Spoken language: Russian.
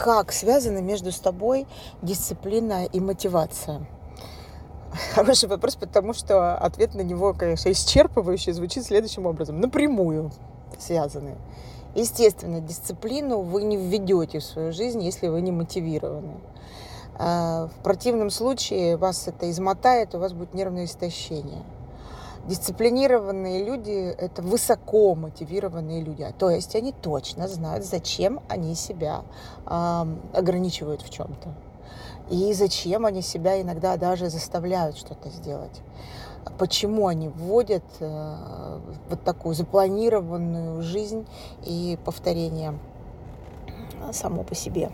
как связаны между собой дисциплина и мотивация? Хороший вопрос, потому что ответ на него, конечно, исчерпывающий, звучит следующим образом. Напрямую связаны. Естественно, дисциплину вы не введете в свою жизнь, если вы не мотивированы. А, в противном случае вас это измотает, у вас будет нервное истощение. Дисциплинированные люди – это высоко мотивированные люди. То есть они точно знают, зачем они себя э, ограничивают в чем-то. И зачем они себя иногда даже заставляют что-то сделать. Почему они вводят э, вот такую запланированную жизнь и повторение само по себе.